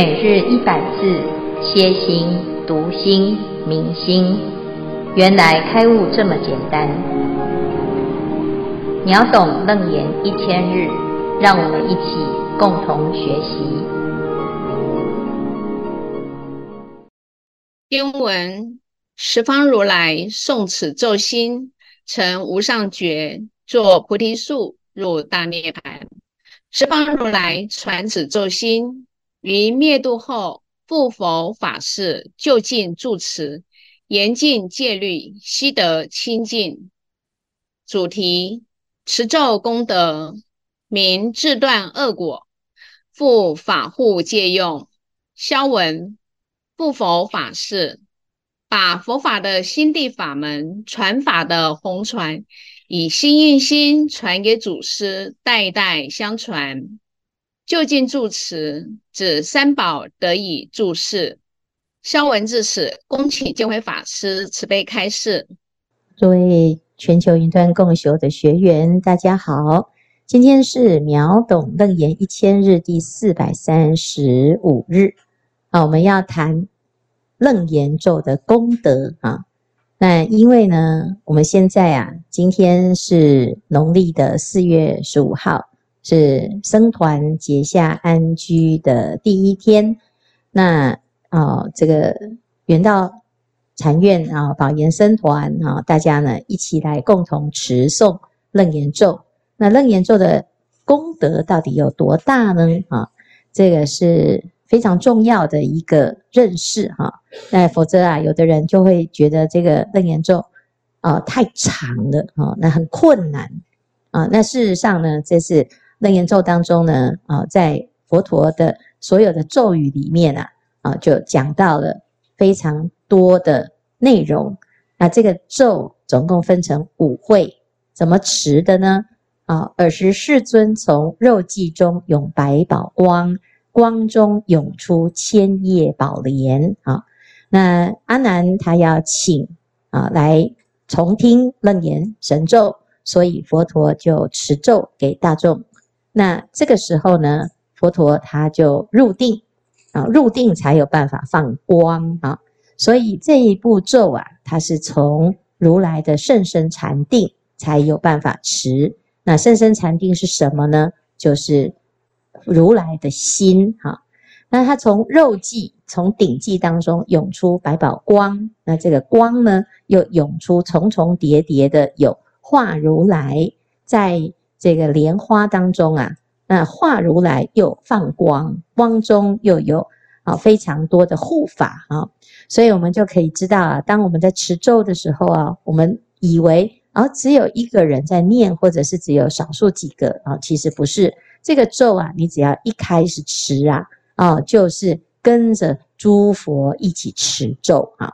每日一百字，歇心、读心、明心，原来开悟这么简单。秒懂楞严一千日，让我们一起共同学习。经文：十方如来诵此咒心，成无上觉，作菩提树，入大涅槃。十方如来传此咒心。于灭度后，复佛法事就近住持，严禁戒律，悉得清净。主题：持咒功德，名自断恶果，复法护戒用。消文：复佛法事，把佛法的心地法门传法的弘传，以心印心传给祖师，代代相传。就近住持，指三宝得以住世。消文至此，恭请见辉法师慈悲开示。各位全球云端共修的学员，大家好，今天是秒懂楞严一千日第四百三十五日啊，我们要谈楞严咒的功德啊。那因为呢，我们现在啊，今天是农历的四月十五号。是僧团结下安居的第一天，那啊、哦，这个圆道禅院啊，宝岩僧团啊，大家呢一起来共同持诵楞严咒。那楞严咒的功德到底有多大呢？啊，这个是非常重要的一个认识哈。那否则啊，有的人就会觉得这个楞严咒啊太长了啊，那很困难啊。那事实上呢，这是。楞严咒当中呢，啊，在佛陀的所有的咒语里面啊，啊，就讲到了非常多的内容。那这个咒总共分成五会，怎么持的呢？啊，尔时世尊从肉髻中涌百宝光，光中涌出千叶宝莲。啊，那阿难他要请啊来重听楞严神咒，所以佛陀就持咒给大众。那这个时候呢，佛陀他就入定啊，入定才有办法放光啊。所以这一步咒啊，它是从如来的甚深禅定才有办法持。那甚深禅定是什么呢？就是如来的心哈。那他从肉髻，从顶髻当中涌出百宝光，那这个光呢，又涌出重重叠叠的有化如来在。这个莲花当中啊，那化如来又放光，光中又有啊非常多的护法啊，所以我们就可以知道啊，当我们在持咒的时候啊，我们以为啊只有一个人在念，或者是只有少数几个啊，其实不是。这个咒啊，你只要一开始持啊，啊就是跟着诸佛一起持咒啊。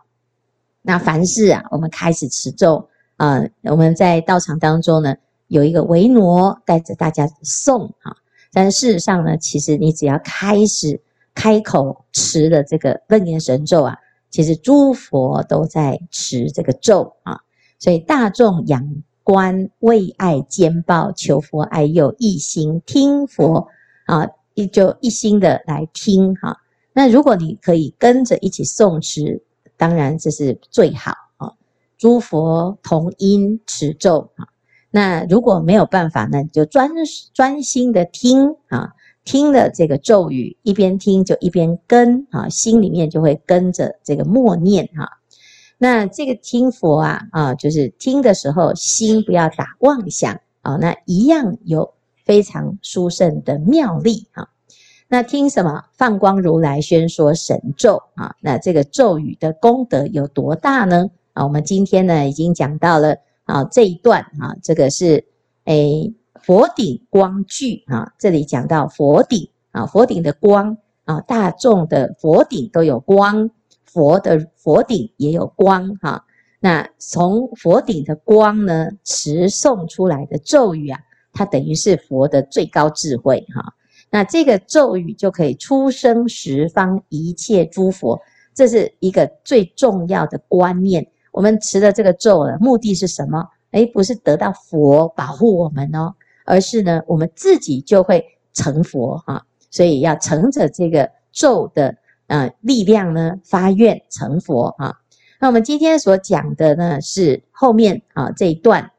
那凡是啊，我们开始持咒啊，我们在道场当中呢。有一个维那带着大家诵啊，但事实上呢，其实你只要开始开口持的这个楞严神咒啊，其实诸佛都在持这个咒啊，所以大众仰观为爱兼报，求佛爱佑，一心听佛啊，一就一心的来听哈。那如果你可以跟着一起诵持，当然这是最好啊，诸佛同音持咒啊。那如果没有办法呢，你就专专心的听啊，听了这个咒语，一边听就一边跟啊，心里面就会跟着这个默念哈。那这个听佛啊啊，就是听的时候心不要打妄想啊，那一样有非常殊胜的妙力哈。那听什么？放光如来宣说神咒啊，那这个咒语的功德有多大呢？啊，我们今天呢已经讲到了。啊，这一段啊，这个是诶佛顶光具啊，这里讲到佛顶啊，佛顶的光啊，大众的佛顶都有光，佛的佛顶也有光哈、那从佛顶的光呢，持诵出来的咒语啊，它等于是佛的最高智慧哈、那这个咒语就可以出生十方一切诸佛，这是一个最重要的观念。我们持的这个咒的目的是什么？诶，不是得到佛保护我们哦，而是呢，我们自己就会成佛哈。所以要乘着这个咒的呃力量呢，发愿成佛啊。那我们今天所讲的呢，是后面啊这一段，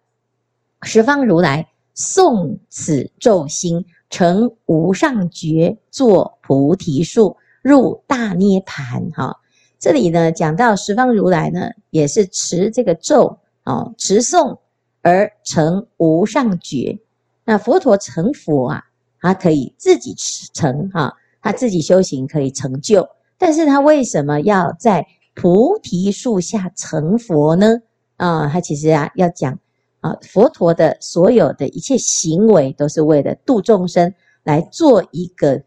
十方如来诵此咒心，成无上觉，作菩提树，入大涅槃。哈，这里呢讲到十方如来呢，也是持这个咒啊，持诵而成无上觉。那佛陀成佛啊，他可以自己成哈，他自己修行可以成就，但是他为什么要在菩提树下成佛呢？啊，他其实啊要讲啊，佛陀的所有的一切行为都是为了度众生，来做一个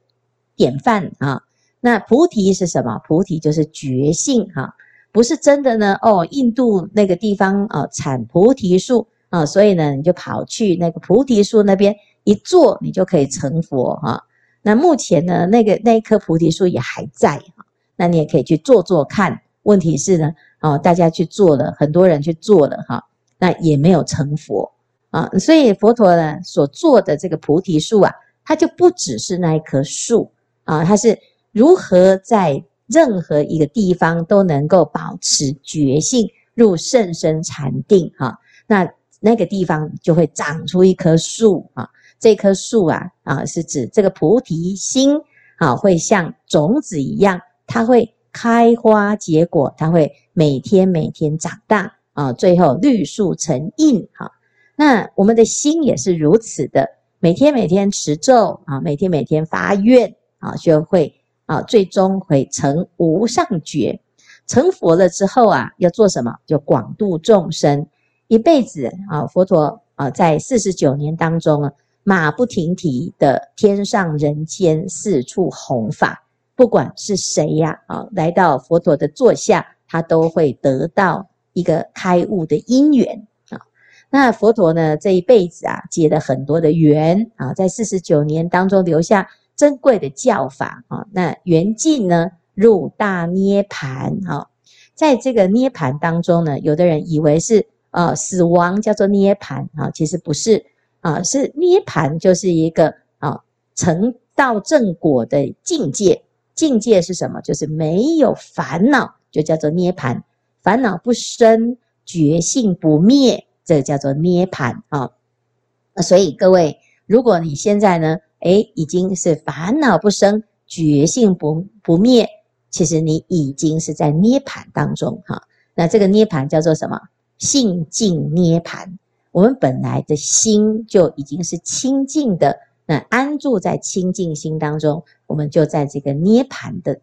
典范啊。那菩提是什么？菩提就是觉性哈，不是真的呢哦。印度那个地方啊产菩提树啊，所以呢你就跑去那个菩提树那边一坐，你就可以成佛哈。那目前呢那个那一棵菩提树也还在哈，那你也可以去坐坐看。问题是呢，哦，大家去做了，很多人去做了哈，那也没有成佛啊。所以佛陀呢所做的这个菩提树啊，它就不只是那一棵树啊，它是如何在任何一个地方都能够保持觉性，入甚深禅定哈。那那个地方就会长出一棵树啊。这棵树啊啊，是指这个菩提心啊，会像种子一样，它会。开花结果，它会每天每天长大啊，最后绿树成荫哈。那我们的心也是如此的，每天每天持咒啊，每天每天发愿啊，就会啊，最终会成无上觉。成佛了之后啊，要做什么？就广度众生，一辈子啊，佛陀啊，在四十九年当中啊，马不停蹄的天上人间四处弘法。不管是谁呀，啊，来到佛陀的座下，他都会得到一个开悟的因缘啊。那佛陀呢，这一辈子啊，结了很多的缘啊，在四十九年当中留下珍贵的教法啊。那圆寂呢，入大涅盘啊。在这个涅盘当中呢，有的人以为是啊死亡叫做涅盘啊，其实不是啊，是涅盘就是一个啊成道正果的境界。境界是什么？就是没有烦恼，就叫做涅盘。烦恼不生，觉性不灭，这叫做涅盘啊。所以各位，如果你现在呢，诶，已经是烦恼不生，觉性不不灭，其实你已经是在涅槃当中哈。那这个涅槃叫做什么？性净涅槃。我们本来的心就已经是清净的。那安住在清净心当中，我们就在这个涅槃的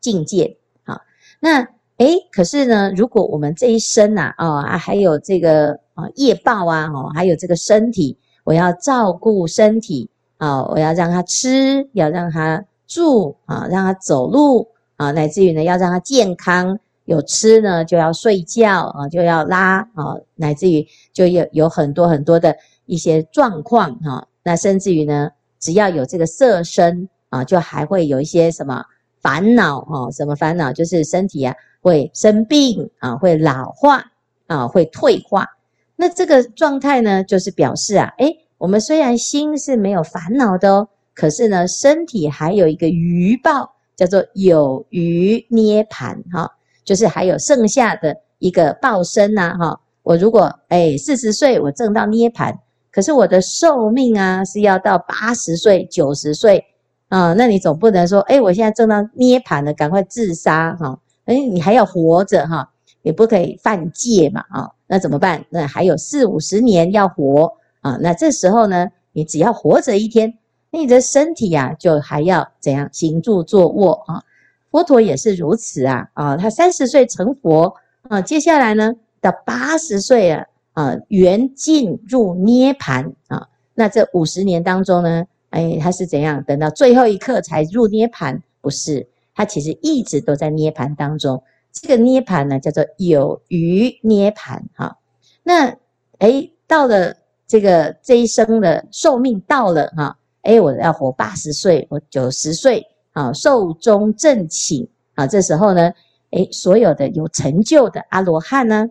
境界。好，那诶，可是呢，如果我们这一生呐，啊，啊，还有这个啊业报啊，哦，还有这个身体，我要照顾身体啊，我要让他吃，要让他住啊，让他走路啊，乃至于呢，要让他健康，有吃呢就要睡觉啊，就要拉啊，乃至于就有有很多很多的一些状况哈。那甚至于呢，只要有这个色身啊，就还会有一些什么烦恼哈？什么烦恼？就是身体啊会生病啊，会老化啊，会退化。那这个状态呢，就是表示啊，诶，我们虽然心是没有烦恼的哦，可是呢，身体还有一个余报，叫做有余涅盘哈，就是还有剩下的一个报身呐哈。我如果诶四十岁，我证到涅盘。可是我的寿命啊是要到八十岁、九十岁啊，那你总不能说，哎，我现在正到涅盘了，赶快自杀哈？哎，你还要活着哈，也不可以犯戒嘛啊？那怎么办？那还有四五十年要活啊？那这时候呢，你只要活着一天，你的身体啊就还要怎样行住坐卧啊？佛陀也是如此啊啊，他三十岁成佛啊，接下来呢到八十岁啊。啊，缘尽入涅盘啊，那这五十年当中呢，哎，他是怎样？等到最后一刻才入涅盘？不是，他其实一直都在涅盘当中。这个涅盘呢，叫做有余涅盘哈。那哎，到了这个这一生的寿命到了哈，哎，我要活八十岁，我九十岁啊，寿终正寝啊，这时候呢，哎，所有的有成就的阿罗汉呢。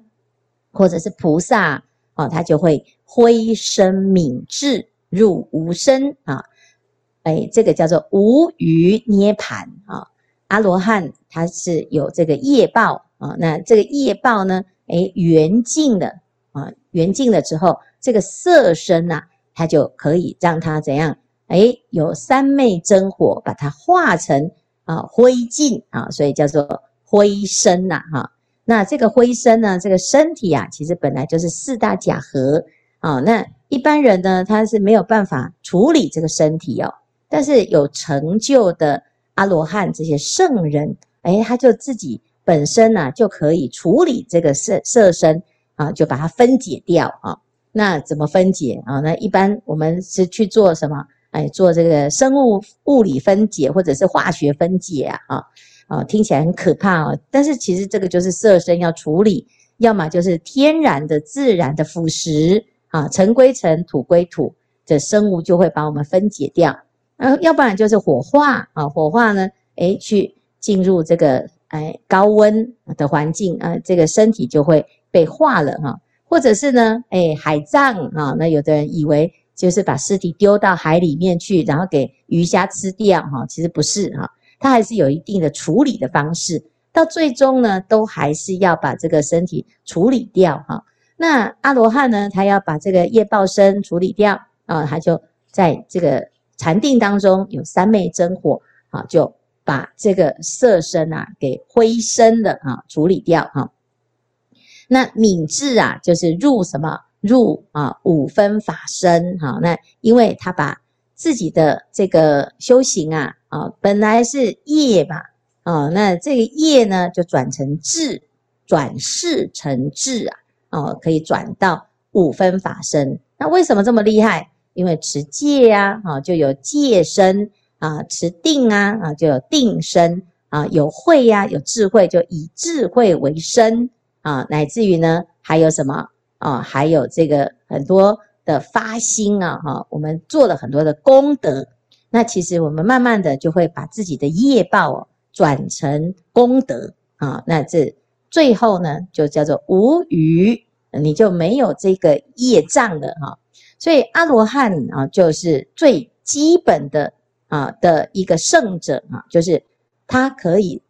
或者是菩萨啊，他就会挥身泯智入无生啊，哎，这个叫做无余涅槃啊。阿罗汉他是有这个业报啊，那这个业报呢，哎，缘尽了啊，缘尽了之后，这个色身呐、啊，他就可以让它怎样？哎，有三昧真火把它化成啊灰烬啊，所以叫做灰身呐哈。那这个灰身呢，这个身体啊，其实本来就是四大假合啊。那一般人呢，他是没有办法处理这个身体哦。但是有成就的阿罗汉这些圣人，哎，他就自己本身呢、就可以处理这个色色身啊，就把它分解掉啊。那怎么分解啊？那一般我们是去做什么？哎，做这个生物物理分解或者是化学分解啊啊。啊，听起来很可怕哦，但是其实这个就是色身要处理，要么就是天然的、自然的腐蚀啊，尘归尘，土归土，这生物就会把我们分解掉。然啊，要不然就是火化啊，火化呢，诶，去进入这个哎高温的环境啊，这个身体就会被化了哈。或者是呢，诶，海葬啊，那有的人以为就是把尸体丢到海里面去，然后给鱼虾吃掉哈，其实不是哈。它还是有一定的处理的方式，到最终呢，都还是要把这个身体处理掉哈。那阿罗汉呢，他要把这个业报身处理掉啊，他就在这个禅定当中有三昧真火啊，就把这个色身啊给灰身的啊处理掉哈。那敏智啊，就是入什么入啊五分法身哈。那因为他把自己的这个修行啊。啊，本来是业嘛，啊，那这个业呢，就转成智，转世成智啊，哦，可以转到五分法身。那为什么这么厉害？因为持戒呀，啊，就有戒身啊；持定啊，啊，就有定身啊；有慧呀，有智慧，就以智慧为身啊；乃至于呢，还有什么啊？还有这个很多的发心啊，哈，我们做了很多的功德。那其实我们慢慢的就会把自己的业报哦转成功德啊，那这最后呢就叫做无余，你就没有这个业障了哈。所以阿罗汉啊就是最基本的啊的一个圣者啊，就是他可以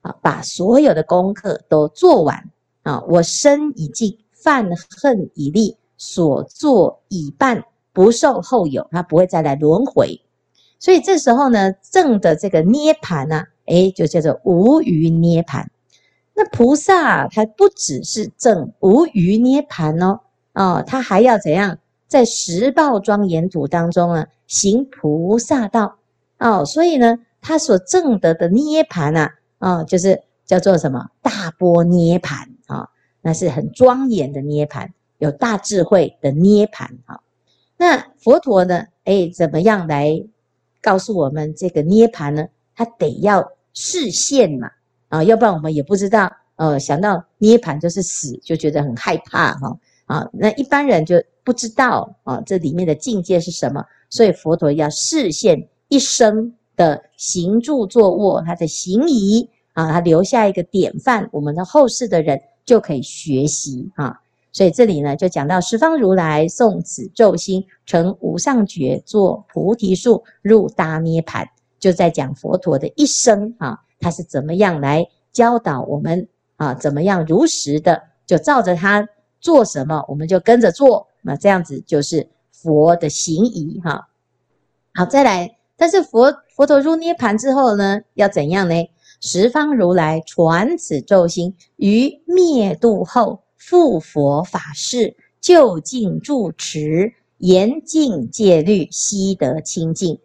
啊把所有的功课都做完啊，我身已尽，犯恨已立，所作已办，不受后有，他不会再来轮回。所以这时候呢，证的这个涅槃呢，诶，就叫做无余涅槃。那菩萨他不只是证无余涅槃哦，哦，他还要怎样？在十报庄严土当中呢，行菩萨道哦。所以呢，他所证得的涅槃啊，哦，就是叫做什么大波涅槃啊，那是很庄严的涅槃，有大智慧的涅槃啊。那佛陀呢，诶，怎么样来？告诉我们这个涅槃呢，他得要示现嘛，啊，要不然我们也不知道，呃，想到涅槃就是死，就觉得很害怕哈，啊，那一般人就不知道啊，这里面的境界是什么，所以佛陀要示现一生的行住坐卧，他的行仪啊，他留下一个典范，我们的后世的人就可以学习啊。所以这里呢，就讲到十方如来诵此咒心，成无上觉，作菩提树，入大涅盘，就在讲佛陀的一生啊，他是怎么样来教导我们啊？怎么样如实的就照着他做什么，我们就跟着做，那这样子就是佛的行仪哈。好，再来，但是佛佛陀入涅盘之后呢，要怎样呢？十方如来传此咒心，于灭度后。复佛法事，就近住持，严禁戒律，悉得清净。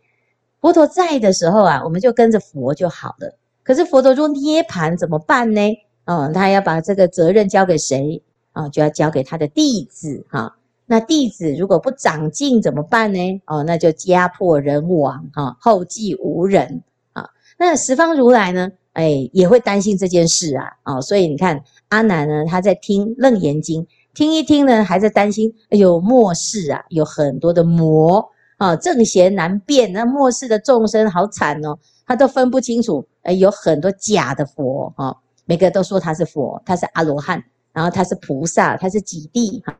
佛陀在的时候啊，我们就跟着佛就好了。可是佛陀入涅盘怎么办呢？哦，他要把这个责任交给谁啊？就要交给他的弟子哈。那弟子如果不长进怎么办呢？哦，那就家破人亡哈，后继无人啊。那十方如来呢？哎，也会担心这件事啊。哦，所以你看。阿难呢，他在听《楞严经》，听一听呢，还在担心。哎呦，末世啊，有很多的魔啊，正邪难辨。那末世的众生好惨哦，他都分不清楚。哎，有很多假的佛哈，每个都说他是佛，他是阿罗汉，然后他是菩萨，他是几地哈。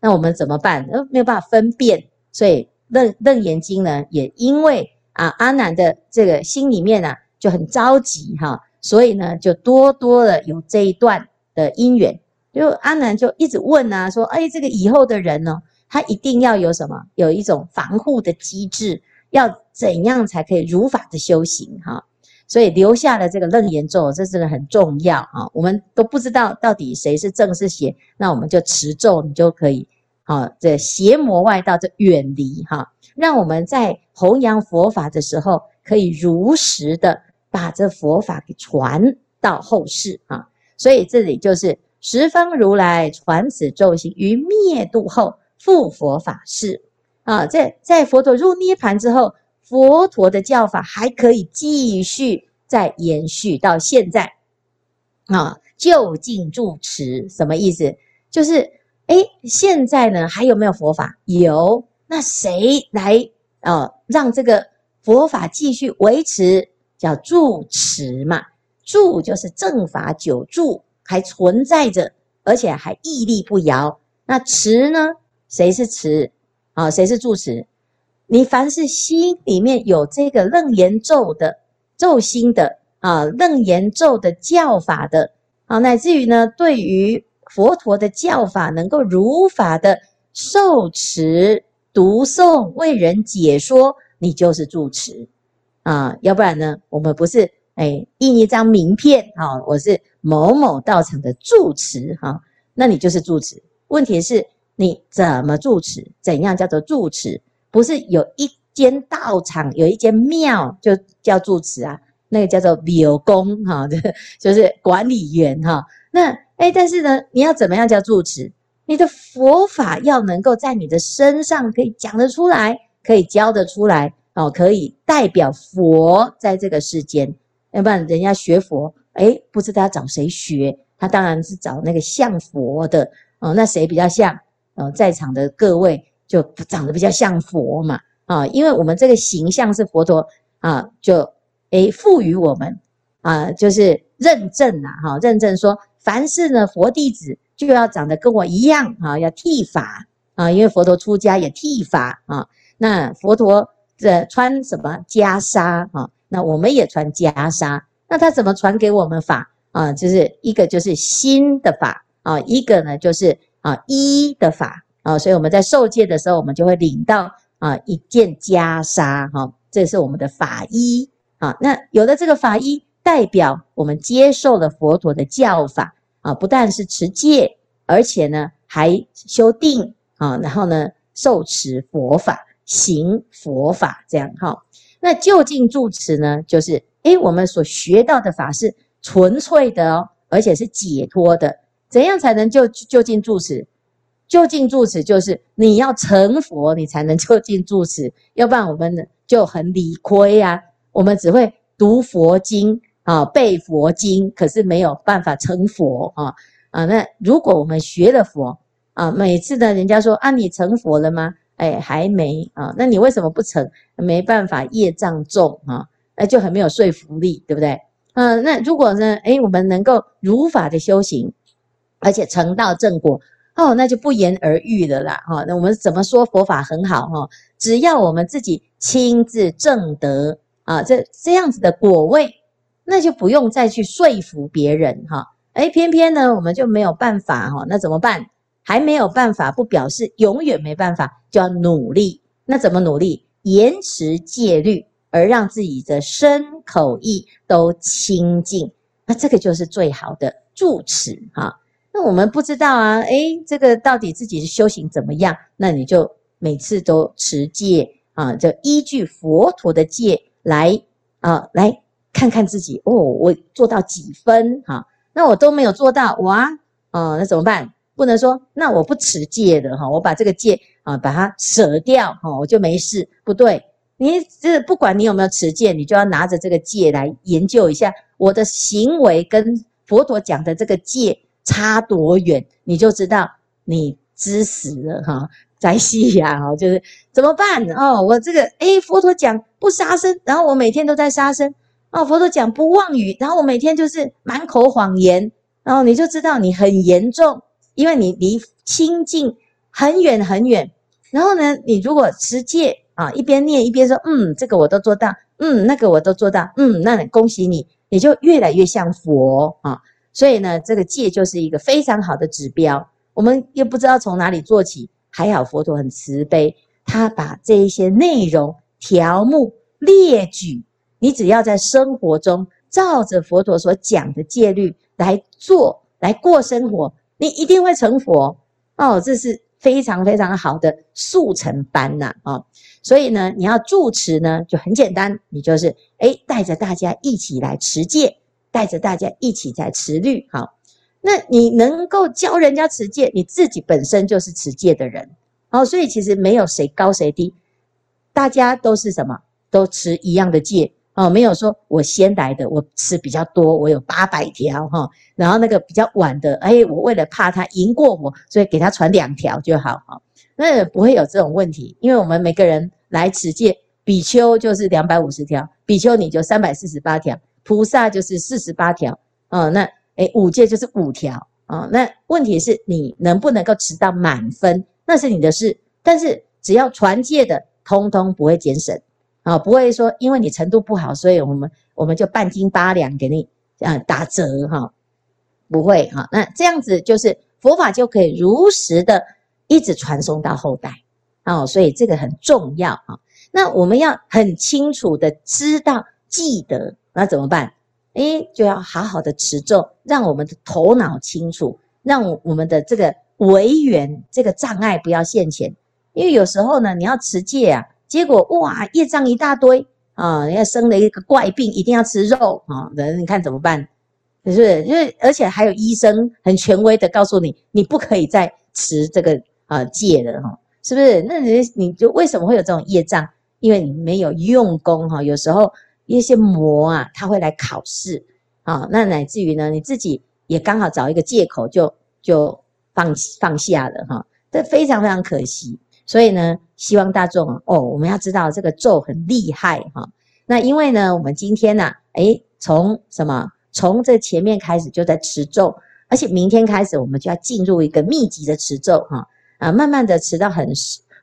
那我们怎么办？呃，没有办法分辨。所以《楞楞严经》呢，也因为啊阿难的这个心里面啊，就很着急哈，所以呢，就多多的有这一段的因缘。就阿难就一直问啊，说：“哎，这个以后的人呢，他一定要有什么？有一种防护的机制，要怎样才可以如法的修行？哈，所以留下了这个楞严咒，这真的很重要啊。我们都不知道到底谁是正是邪，那我们就持咒，你就可以啊，这邪魔外道就远离哈，让我们在弘扬佛法的时候，可以如实的把这佛法给传到后世啊。所以这里就是。十方如来传此咒心于灭度后复佛法世啊，在在佛陀入涅槃之后，佛陀的教法还可以继续再延续到现在啊，就近住持什么意思？就是哎，现在呢还有没有佛法？有，那谁来啊让这个佛法继续维持？叫住持嘛，住就是正法久住。还存在着，而且还屹立不摇。那持呢？谁是持？啊，谁是住持？你凡是心里面有这个楞严咒的咒心的啊，楞严咒的教法的啊，乃至于呢，对于佛陀的教法能够如法的受持、读诵、为人解说，你就是住持啊。要不然呢，我们不是哎印一张名片啊，我是。某某道场的住持哈，那你就是住持。问题是你怎么住持？怎样叫做住持？不是有一间道场，有一间庙就叫住持啊？那个叫做庙公哈，就是管理员哈。那哎，但是呢，你要怎么样叫住持？你的佛法要能够在你的身上可以讲得出来，可以教得出来哦，可以代表佛在这个世间。要不然人家学佛。哎，不知道要找谁学，他当然是找那个像佛的哦。那谁比较像？呃，在场的各位就长得比较像佛嘛啊，因为我们这个形象是佛陀啊，就哎赋予我们啊，就是认证呐哈，认证说凡是呢佛弟子就要长得跟我一样啊，要剃发啊，因为佛陀出家也剃发啊。那佛陀这穿什么袈裟啊？那我们也穿袈裟。那他怎么传给我们法啊？就是一个就是心的法啊，一个呢就是啊衣的法啊。所以我们在受戒的时候，我们就会领到啊一件袈裟哈，这是我们的法衣啊。那有了这个法衣，代表我们接受了佛陀的教法啊，不但是持戒，而且呢还修定啊，然后呢受持佛法，行佛法这样哈。那就近住持呢，就是。诶，我们所学到的法是纯粹的哦，而且是解脱的。怎样才能就就近住持？就近住持就是你要成佛，你才能就近住持。要不然我们就很理亏啊。我们只会读佛经啊，背佛经，可是没有办法成佛啊啊。那如果我们学了佛啊，每次呢，人家说啊，你成佛了吗？诶，还没啊。那你为什么不成？没办法，业障重啊。那就很没有说服力，对不对？嗯、那如果呢？诶，我们能够如法的修行，而且成道正果，哦，那就不言而喻了啦。哈、哦，那我们怎么说佛法很好？哈、哦，只要我们自己亲自证得啊，这这样子的果位，那就不用再去说服别人。哈、哦，诶，偏偏呢，我们就没有办法。哈、哦，那怎么办？还没有办法，不表示永远没办法，就要努力。那怎么努力？严持戒律。而让自己的身口意都清净，那这个就是最好的住持哈。那我们不知道啊，诶，这个到底自己的修行怎么样？那你就每次都持戒啊，就依据佛陀的戒来啊，来看看自己哦，我做到几分哈？那我都没有做到哇，哦，那怎么办？不能说那我不持戒的哈，我把这个戒啊把它舍掉哈，我就没事，不对。你这不管你有没有持戒，你就要拿着这个戒来研究一下，我的行为跟佛陀讲的这个戒差多远，你就知道你知死了哈，在西呀哈，就是怎么办哦？我这个诶，佛陀讲不杀生，然后我每天都在杀生哦。佛陀讲不妄语，然后我每天就是满口谎言，然后你就知道你很严重，因为你离清净很远很远。然后呢，你如果持戒。啊，一边念一边说，嗯，这个我都做到，嗯，那个我都做到，嗯，那恭喜你，你就越来越像佛啊。所以呢，这个戒就是一个非常好的指标。我们又不知道从哪里做起，还好佛陀很慈悲，他把这一些内容条目列举，你只要在生活中照着佛陀所讲的戒律来做，来过生活，你一定会成佛哦。这是非常非常好的速成班呐啊！所以呢，你要住持呢就很简单，你就是诶带着大家一起来持戒。带着大家一起在持律，好，那你能够教人家持戒，你自己本身就是持戒的人，哦，所以其实没有谁高谁低，大家都是什么，都持一样的戒，哦，没有说我先来的，我持比较多，我有八百条哈，然后那个比较晚的，哎，我为了怕他赢过我，所以给他传两条就好，哈，那不会有这种问题，因为我们每个人来持戒，比丘就是两百五十条，比丘你就三百四十八条。菩萨就是四十八条，哦，那诶五戒就是五条，哦，那问题是你能不能够持到满分，那是你的事。但是只要传戒的，通通不会减省，啊，不会说因为你程度不好，所以我们我们就半斤八两给你啊打折哈，不会哈。那这样子就是佛法就可以如实的一直传送到后代，哦，所以这个很重要啊。那我们要很清楚的知道记得。那怎么办？诶，就要好好的持咒，让我们的头脑清楚，让我们的这个违缘这个障碍不要现前。因为有时候呢，你要持戒啊，结果哇，业障一大堆啊，人家生了一个怪病，一定要吃肉啊，人你看怎么办？是不是？因为而且还有医生很权威的告诉你，你不可以再持这个啊戒了哈，是不是？那你你就为什么会有这种业障？因为你没有用功哈，有时候。一些魔啊，他会来考试啊，那乃至于呢，你自己也刚好找一个借口就就放放下了哈，这非常非常可惜。所以呢，希望大众哦，我们要知道这个咒很厉害哈。那因为呢，我们今天呢，诶，从什么？从这前面开始就在持咒，而且明天开始我们就要进入一个密集的持咒哈啊，慢慢的持到很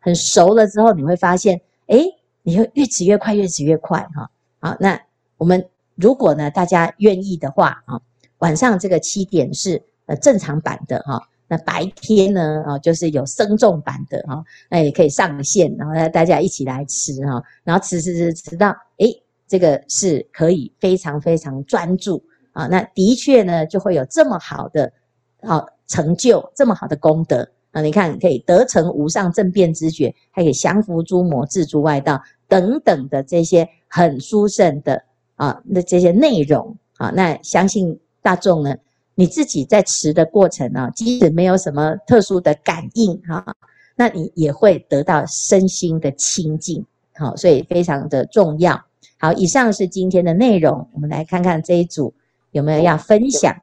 很熟了之后，你会发现，诶，你会越持越快，越持越快哈。好，那我们如果呢，大家愿意的话啊，晚上这个七点是呃正常版的哈，那白天呢啊就是有生众版的哈，那也可以上线，然后大家一起来吃哈，然后吃吃吃吃到诶，这个是可以非常非常专注啊，那的确呢就会有这么好的好成就，这么好的功德啊，你看可以得成无上正遍知觉，还可以降伏诸魔，自诸外道。等等的这些很殊胜的啊，那这些内容啊，那相信大众呢，你自己在持的过程啊，即使没有什么特殊的感应哈，那你也会得到身心的清净，好，所以非常的重要。好，以上是今天的内容，我们来看看这一组有没有要分享。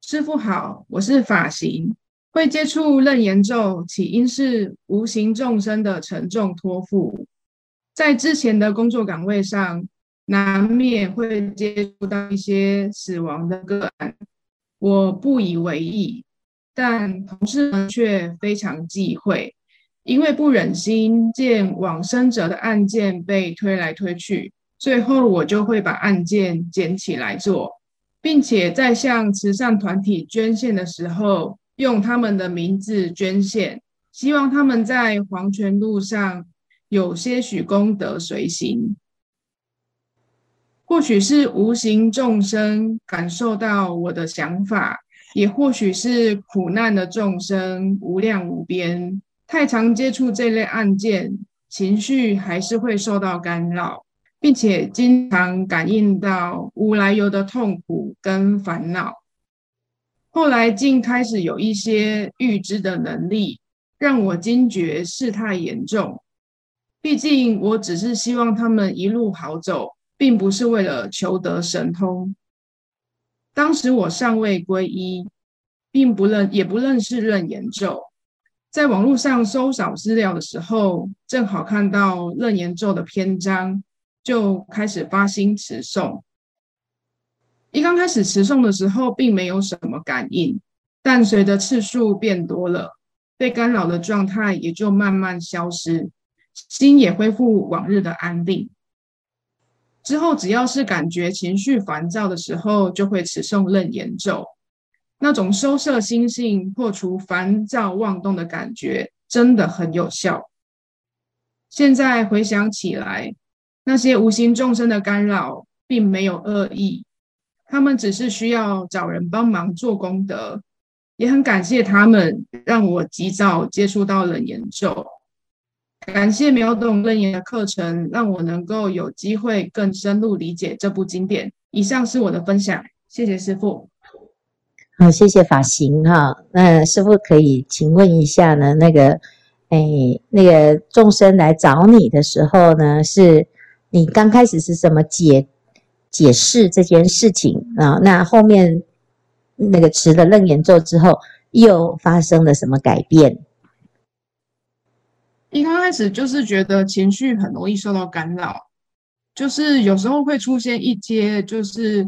师父好，我是法行，会接触楞严咒，起因是无形众生的沉重托付。在之前的工作岗位上，难免会接触到一些死亡的个案，我不以为意，但同事们却非常忌讳，因为不忍心见往生者的案件被推来推去，最后我就会把案件捡起来做，并且在向慈善团体捐献的时候，用他们的名字捐献，希望他们在黄泉路上。有些许功德随行，或许是无形众生感受到我的想法，也或许是苦难的众生无量无边，太常接触这类案件，情绪还是会受到干扰，并且经常感应到无来由的痛苦跟烦恼。后来竟开始有一些预知的能力，让我惊觉事态严重。毕竟我只是希望他们一路好走，并不是为了求得神通。当时我尚未皈依，并不认也不认识楞严咒，在网络上搜找资料的时候，正好看到楞严咒的篇章，就开始发心持诵。一刚开始持诵的时候，并没有什么感应，但随着次数变多了，被干扰的状态也就慢慢消失。心也恢复往日的安定。之后只要是感觉情绪烦躁的时候，就会持诵楞严咒，那种收摄心性、破除烦躁妄动的感觉，真的很有效。现在回想起来，那些无形众生的干扰，并没有恶意，他们只是需要找人帮忙做功德。也很感谢他们，让我及早接触到楞严咒。感谢秒懂楞严的课程，让我能够有机会更深入理解这部经典。以上是我的分享，谢谢师傅。好，谢谢法行哈。那师傅可以请问一下呢？那个，哎，那个众生来找你的时候呢，是你刚开始是怎么解解释这件事情啊？那后面？那个持了楞严咒之后，又发生了什么改变？一刚开始就是觉得情绪很容易受到干扰，就是有时候会出现一些就是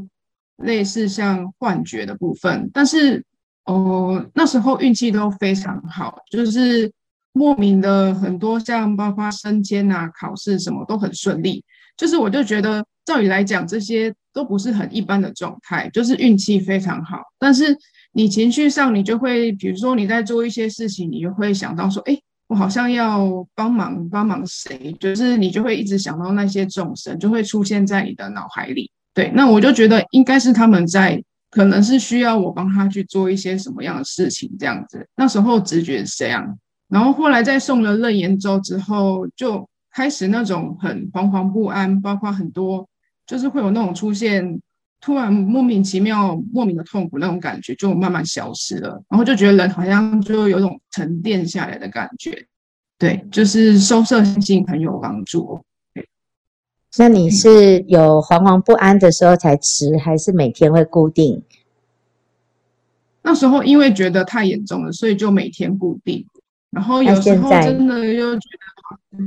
类似像幻觉的部分，但是哦，那时候运气都非常好，就是莫名的很多像包括升迁啊、考试什么都很顺利，就是我就觉得照理来讲这些。都不是很一般的状态，就是运气非常好。但是你情绪上，你就会，比如说你在做一些事情，你就会想到说，哎，我好像要帮忙帮忙谁，就是你就会一直想到那些众生，就会出现在你的脑海里。对，那我就觉得应该是他们在，可能是需要我帮他去做一些什么样的事情这样子。那时候直觉是这样，然后后来在送了楞严咒之后，就开始那种很惶惶不安，包括很多。就是会有那种出现，突然莫名其妙、莫名的痛苦那种感觉，就慢慢消失了，然后就觉得人好像就有种沉淀下来的感觉。对，就是收摄心性很有帮助。那你是有惶惶不安的时候才吃，还是每天会固定？那时候因为觉得太严重了，所以就每天固定。然后有时候真的又觉得，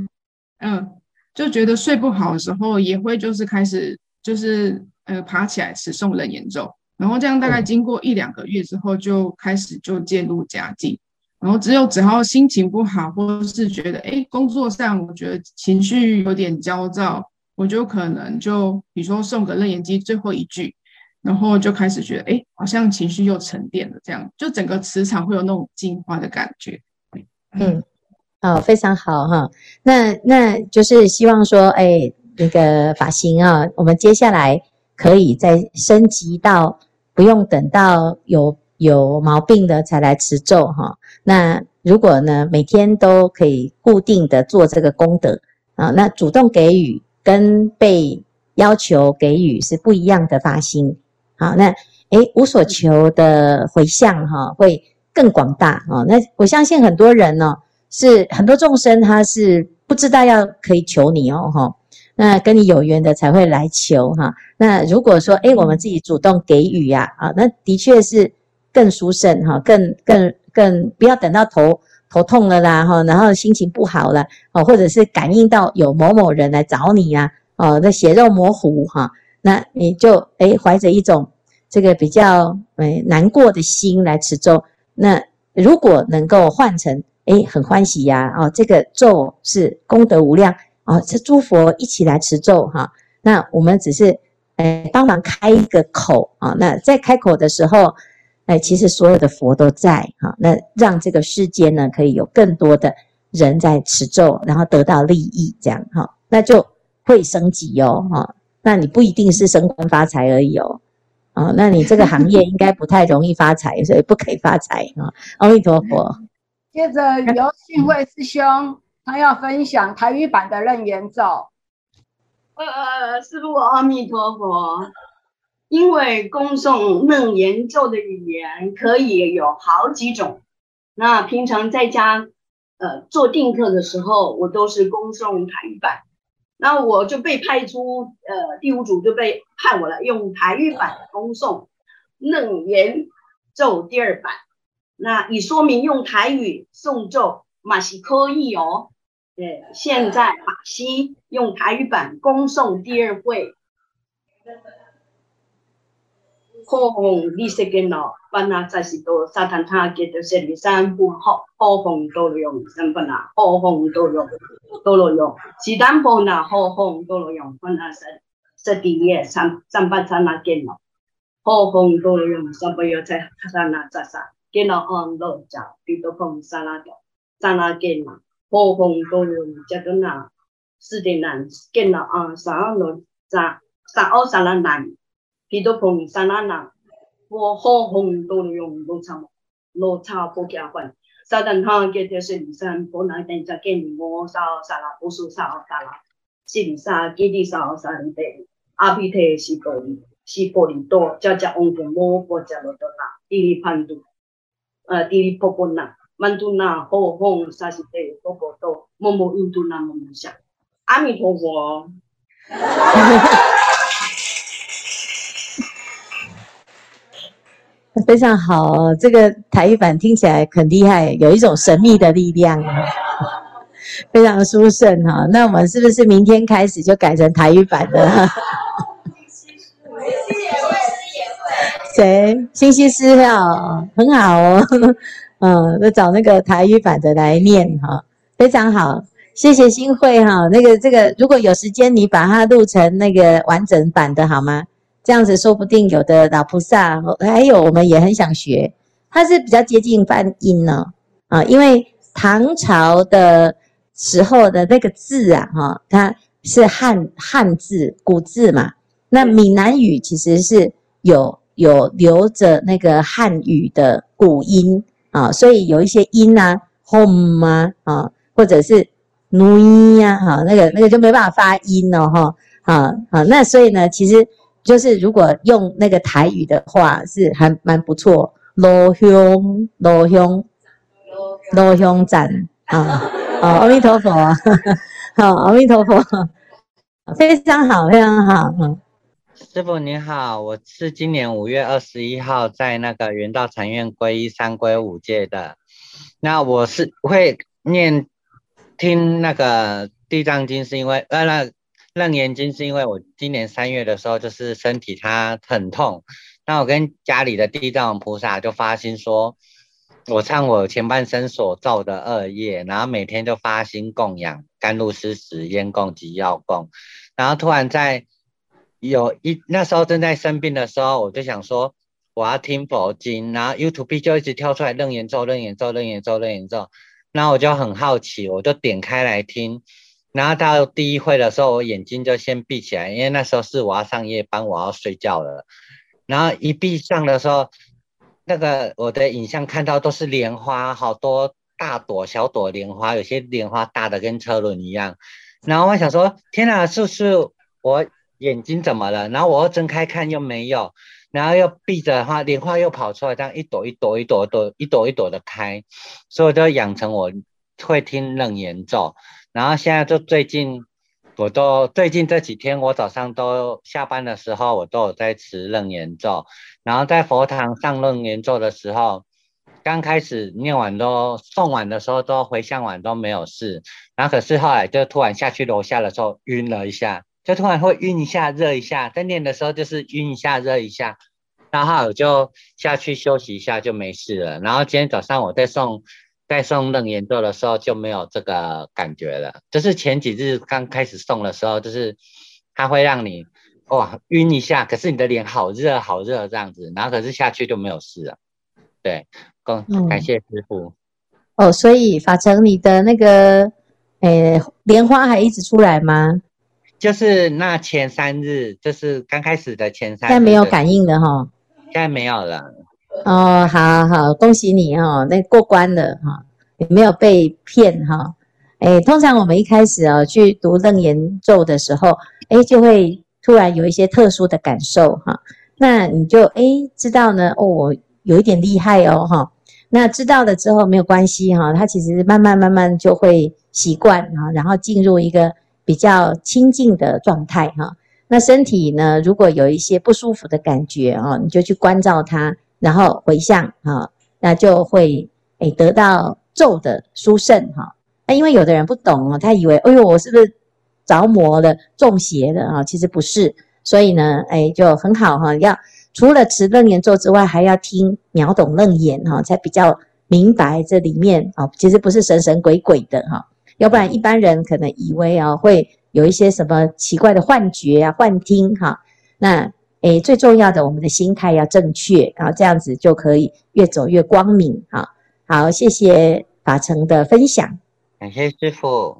嗯。就觉得睡不好的时候，也会就是开始就是呃爬起来持诵楞严咒，然后这样大概经过一两个月之后，就开始就渐入佳境。然后只有只要心情不好，或者是觉得哎工作上我觉得情绪有点焦躁，我就可能就比如说送个楞严经最后一句，然后就开始觉得哎好像情绪又沉淀了，这样就整个磁场会有那种净化的感觉。嗯。好、哦，非常好哈。那那就是希望说，哎，那个法行啊，我们接下来可以再升级到不用等到有有毛病的才来持咒哈。那如果呢，每天都可以固定的做这个功德啊，那主动给予跟被要求给予是不一样的发心。好，那哎，无所求的回向哈，会更广大啊。那我相信很多人呢。是很多众生，他是不知道要可以求你哦，哈，那跟你有缘的才会来求哈。那如果说，诶，我们自己主动给予呀，啊，那的确是更殊胜哈，更更更不要等到头头痛了啦，哈，然后心情不好了，哦，或者是感应到有某某人来找你呀，哦，那血肉模糊哈，那你就诶怀着一种这个比较诶难过的心来持咒，那如果能够换成。诶，很欢喜呀！哦，这个咒是功德无量哦，这诸佛一起来持咒哈。那我们只是诶帮忙开一个口啊。那在开口的时候，诶其实所有的佛都在哈。那让这个世间呢，可以有更多的人在持咒，然后得到利益，这样哈，那就会升级哦哈。那你不一定是升官发财而已哦。啊，那你这个行业应该不太容易发财，所以不可以发财啊。阿弥陀佛。接着由信慧师兄，他要分享台语版的楞严咒。呃，师父阿弥陀佛。因为恭诵楞严咒的语言可以有好几种，那平常在家呃做定课的时候，我都是恭诵台语版。那我就被派出呃第五组就被派我来用台语版恭诵楞严咒第二版。那已说明用台语诵咒嘛是可以哦。现在马西用台语版恭送第二会。好风利息根咯，班纳在是多沙滩塔给的是里山不好，好风多罗用，三班纳好红多罗多罗用，是单波纳好红多罗用，班纳是十二夜三三八刹那见咯，好风多用三不要在刹那刹刹见咯安乐家，彼多空刹那多刹那见咯，好风多用这个那四点难见咯安刹那刹刹奥刹那难，彼多空刹那难，我好风多用罗刹罗刹不加换，刹那他给的是离山不能等着给你摸刹刹那不是刹奥刹那，是离山给的刹奥刹那的。阿皮特是玻璃，是玻璃多，加加翁公摩波加罗多那，地利潘度，呃，地利婆婆那，曼度那，好风萨西提婆婆多，摩摩印度那摩摩夏，阿弥陀佛。非常好，这个台语版听起来很厉害，有一种神秘的力量，非常殊胜哈。那我们是不是明天开始就改成台语版的？谁？星西施要很好哦，嗯，那找那个台语版的来念哈，非常好，谢谢新慧哈。那个这个，如果有时间，你把它录成那个完整版的好吗？这样子说不定有的老菩萨，还有我们也很想学，它是比较接近梵音呢啊，因为唐朝的时候的那个字啊哈，它是汉汉字古字嘛，那闽南语其实是有。有留着那个汉语的古音啊，所以有一些音啊，home 啊，啊，或者是 nu 呀，哈，那个那个就没办法发音了哈，啊啊，那所以呢，其实就是如果用那个台语的话，是还蛮不错。罗香罗香罗香赞啊，啊，阿弥陀佛，好，阿弥陀佛，非常好，非常好，嗯。师傅你好，我是今年五月二十一号在那个圆道禅院皈依三皈五戒的。那我是会念听那个地藏经，是因为呃那楞严经是因为我今年三月的时候就是身体它很痛，那我跟家里的地藏菩萨就发心说，我唱我前半生所造的恶业，然后每天就发心供养甘露施食、烟供及药供，然后突然在。有一那时候正在生病的时候，我就想说我要听佛经，然后 YouTube 就一直跳出来楞严咒、楞严咒、楞严咒、楞严咒，然后我就很好奇，我就点开来听，然后到第一会的时候，我眼睛就先闭起来，因为那时候是我要上夜班，我要睡觉了，然后一闭上的时候，那个我的影像看到都是莲花，好多大朵、小朵莲花，有些莲花大的跟车轮一样，然后我想说，天哪，是不是我？眼睛怎么了？然后我又睁开看又没有，然后又闭着的话，莲花又跑出来，这样一朵一朵一朵朵一朵一朵的开，所以我就养成我会听楞严咒。然后现在就最近，我都最近这几天，我早上都下班的时候，我都有在持楞严咒。然后在佛堂上楞严咒的时候，刚开始念完都诵完的时候都回向完都没有事，然后可是后来就突然下去楼下的时候晕了一下。就突然会晕一下、热一下，在念的时候就是晕一下、热一下，然后我就下去休息一下就没事了。然后今天早上我在送、在送楞严咒的时候就没有这个感觉了。就是前几日刚开始送的时候，就是它会让你哇晕一下，可是你的脸好热、好热这样子，然后可是下去就没有事了。对，感感谢师傅。哦，所以法成你的那个诶莲花还一直出来吗？就是那前三日，就是刚开始的前三日，现在没有感应了哈，现在没有了。哦，好好，恭喜你哈，那过关了哈，也没有被骗哈。哎，通常我们一开始啊去读楞严咒的时候，哎，就会突然有一些特殊的感受哈。那你就哎知道呢，哦，我有一点厉害哦哈。那知道了之后没有关系哈，它其实慢慢慢慢就会习惯啊，然后进入一个。比较清静的状态哈，那身体呢，如果有一些不舒服的感觉啊，你就去关照它，然后回向哈，那就会诶得到咒的殊胜哈。那因为有的人不懂哦，他以为哎呦我是不是着魔了、中邪了啊？其实不是，所以呢，诶就很好哈。要除了持楞严咒之外，还要听秒懂楞严哈，才比较明白这里面啊，其实不是神神鬼鬼的哈。要不然一般人可能以为啊会有一些什么奇怪的幻觉啊、幻听哈。那诶，最重要的，我们的心态要正确，然后这样子就可以越走越光明哈。好，谢谢法成的分享，感谢师傅。